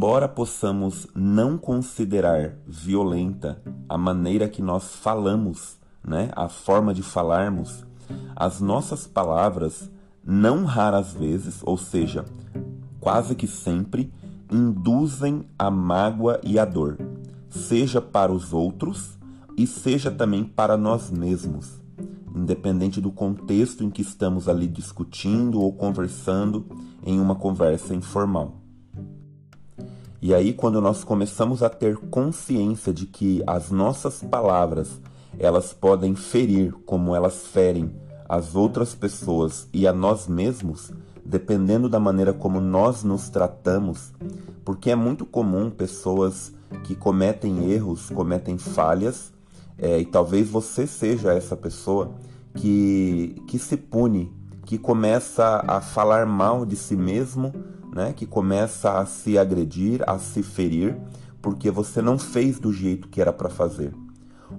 embora possamos não considerar violenta a maneira que nós falamos, né, a forma de falarmos, as nossas palavras, não raras vezes, ou seja, quase que sempre, induzem a mágoa e a dor, seja para os outros e seja também para nós mesmos, independente do contexto em que estamos ali discutindo ou conversando em uma conversa informal. E aí, quando nós começamos a ter consciência de que as nossas palavras elas podem ferir como elas ferem as outras pessoas e a nós mesmos, dependendo da maneira como nós nos tratamos, porque é muito comum pessoas que cometem erros, cometem falhas, é, e talvez você seja essa pessoa que, que se pune, que começa a falar mal de si mesmo né, que começa a se agredir, a se ferir, porque você não fez do jeito que era para fazer.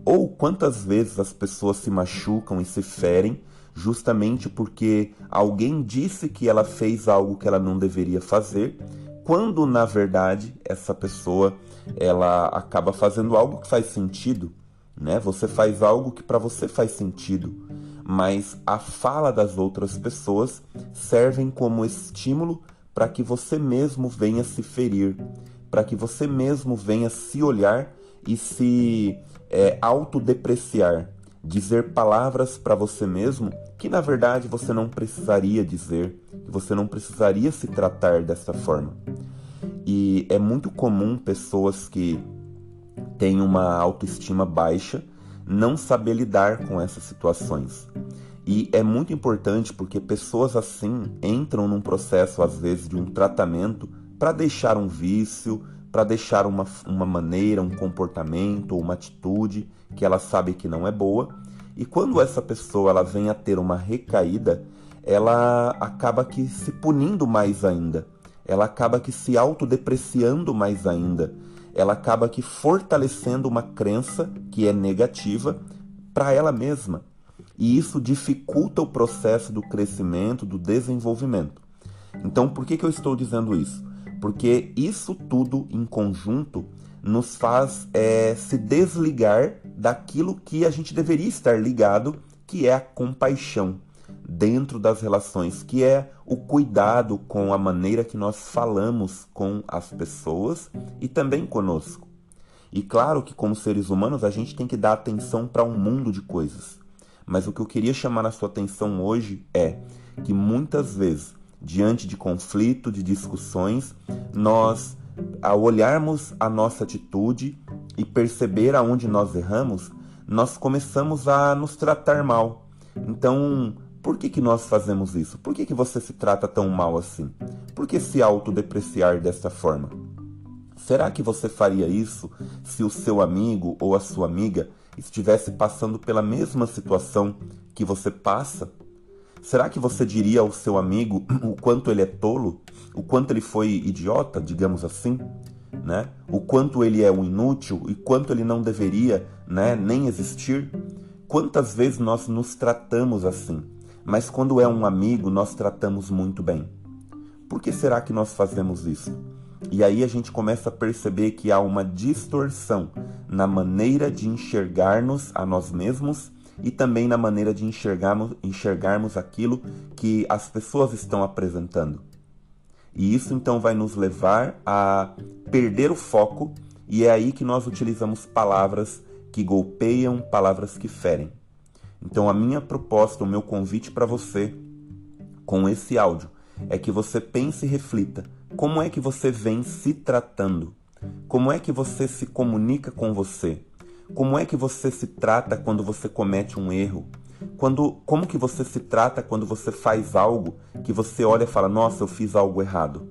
Ou quantas vezes as pessoas se machucam e se ferem justamente porque alguém disse que ela fez algo que ela não deveria fazer, quando na verdade essa pessoa ela acaba fazendo algo que faz sentido, né? Você faz algo que para você faz sentido, mas a fala das outras pessoas servem como estímulo para que você mesmo venha se ferir, para que você mesmo venha se olhar e se é, autodepreciar, dizer palavras para você mesmo que na verdade você não precisaria dizer, que você não precisaria se tratar dessa forma. E é muito comum pessoas que têm uma autoestima baixa não saber lidar com essas situações. E é muito importante porque pessoas assim entram num processo, às vezes, de um tratamento para deixar um vício, para deixar uma, uma maneira, um comportamento ou uma atitude que ela sabe que não é boa. E quando essa pessoa ela vem a ter uma recaída, ela acaba que se punindo mais ainda. Ela acaba que se autodepreciando mais ainda. Ela acaba que fortalecendo uma crença que é negativa para ela mesma e isso dificulta o processo do crescimento, do desenvolvimento. Então, por que, que eu estou dizendo isso? Porque isso tudo em conjunto nos faz é, se desligar daquilo que a gente deveria estar ligado, que é a compaixão dentro das relações, que é o cuidado com a maneira que nós falamos com as pessoas e também conosco. E claro que, como seres humanos, a gente tem que dar atenção para um mundo de coisas. Mas o que eu queria chamar a sua atenção hoje é que muitas vezes, diante de conflito, de discussões, nós, ao olharmos a nossa atitude e perceber aonde nós erramos, nós começamos a nos tratar mal. Então, por que, que nós fazemos isso? Por que, que você se trata tão mal assim? Por que se autodepreciar desta forma? Será que você faria isso se o seu amigo ou a sua amiga estivesse passando pela mesma situação que você passa? Será que você diria ao seu amigo o quanto ele é tolo? O quanto ele foi idiota, digamos assim? Né? O quanto ele é um inútil e quanto ele não deveria né, nem existir? Quantas vezes nós nos tratamos assim? Mas quando é um amigo, nós tratamos muito bem. Por que será que nós fazemos isso? E aí a gente começa a perceber que há uma distorção na maneira de enxergarmos a nós mesmos e também na maneira de enxergarmos, enxergarmos aquilo que as pessoas estão apresentando. E isso então vai nos levar a perder o foco, e é aí que nós utilizamos palavras que golpeiam, palavras que ferem. Então, a minha proposta, o meu convite para você com esse áudio é que você pense e reflita como é que você vem se tratando? Como é que você se comunica com você? Como é que você se trata quando você comete um erro? Quando, como que você se trata quando você faz algo que você olha e fala: "Nossa, eu fiz algo errado"?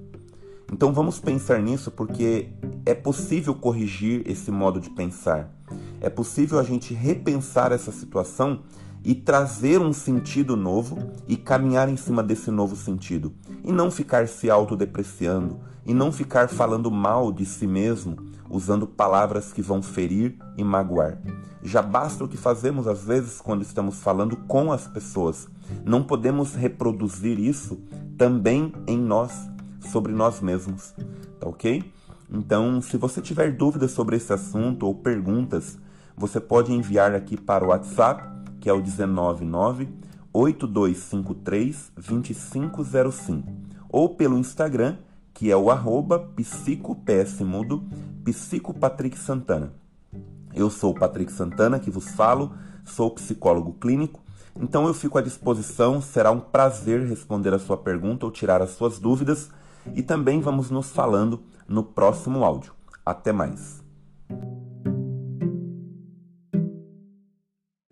Então vamos pensar nisso porque é possível corrigir esse modo de pensar. É possível a gente repensar essa situação e trazer um sentido novo e caminhar em cima desse novo sentido. E não ficar se autodepreciando, e não ficar falando mal de si mesmo, usando palavras que vão ferir e magoar. Já basta o que fazemos às vezes quando estamos falando com as pessoas. Não podemos reproduzir isso também em nós, sobre nós mesmos, tá ok? Então, se você tiver dúvidas sobre esse assunto ou perguntas, você pode enviar aqui para o WhatsApp, que é o 199 8253 2505, ou pelo Instagram, que é o arroba Santana. Eu sou o Patrick Santana, que vos falo, sou psicólogo clínico, então eu fico à disposição, será um prazer responder a sua pergunta ou tirar as suas dúvidas, e também vamos nos falando no próximo áudio. Até mais!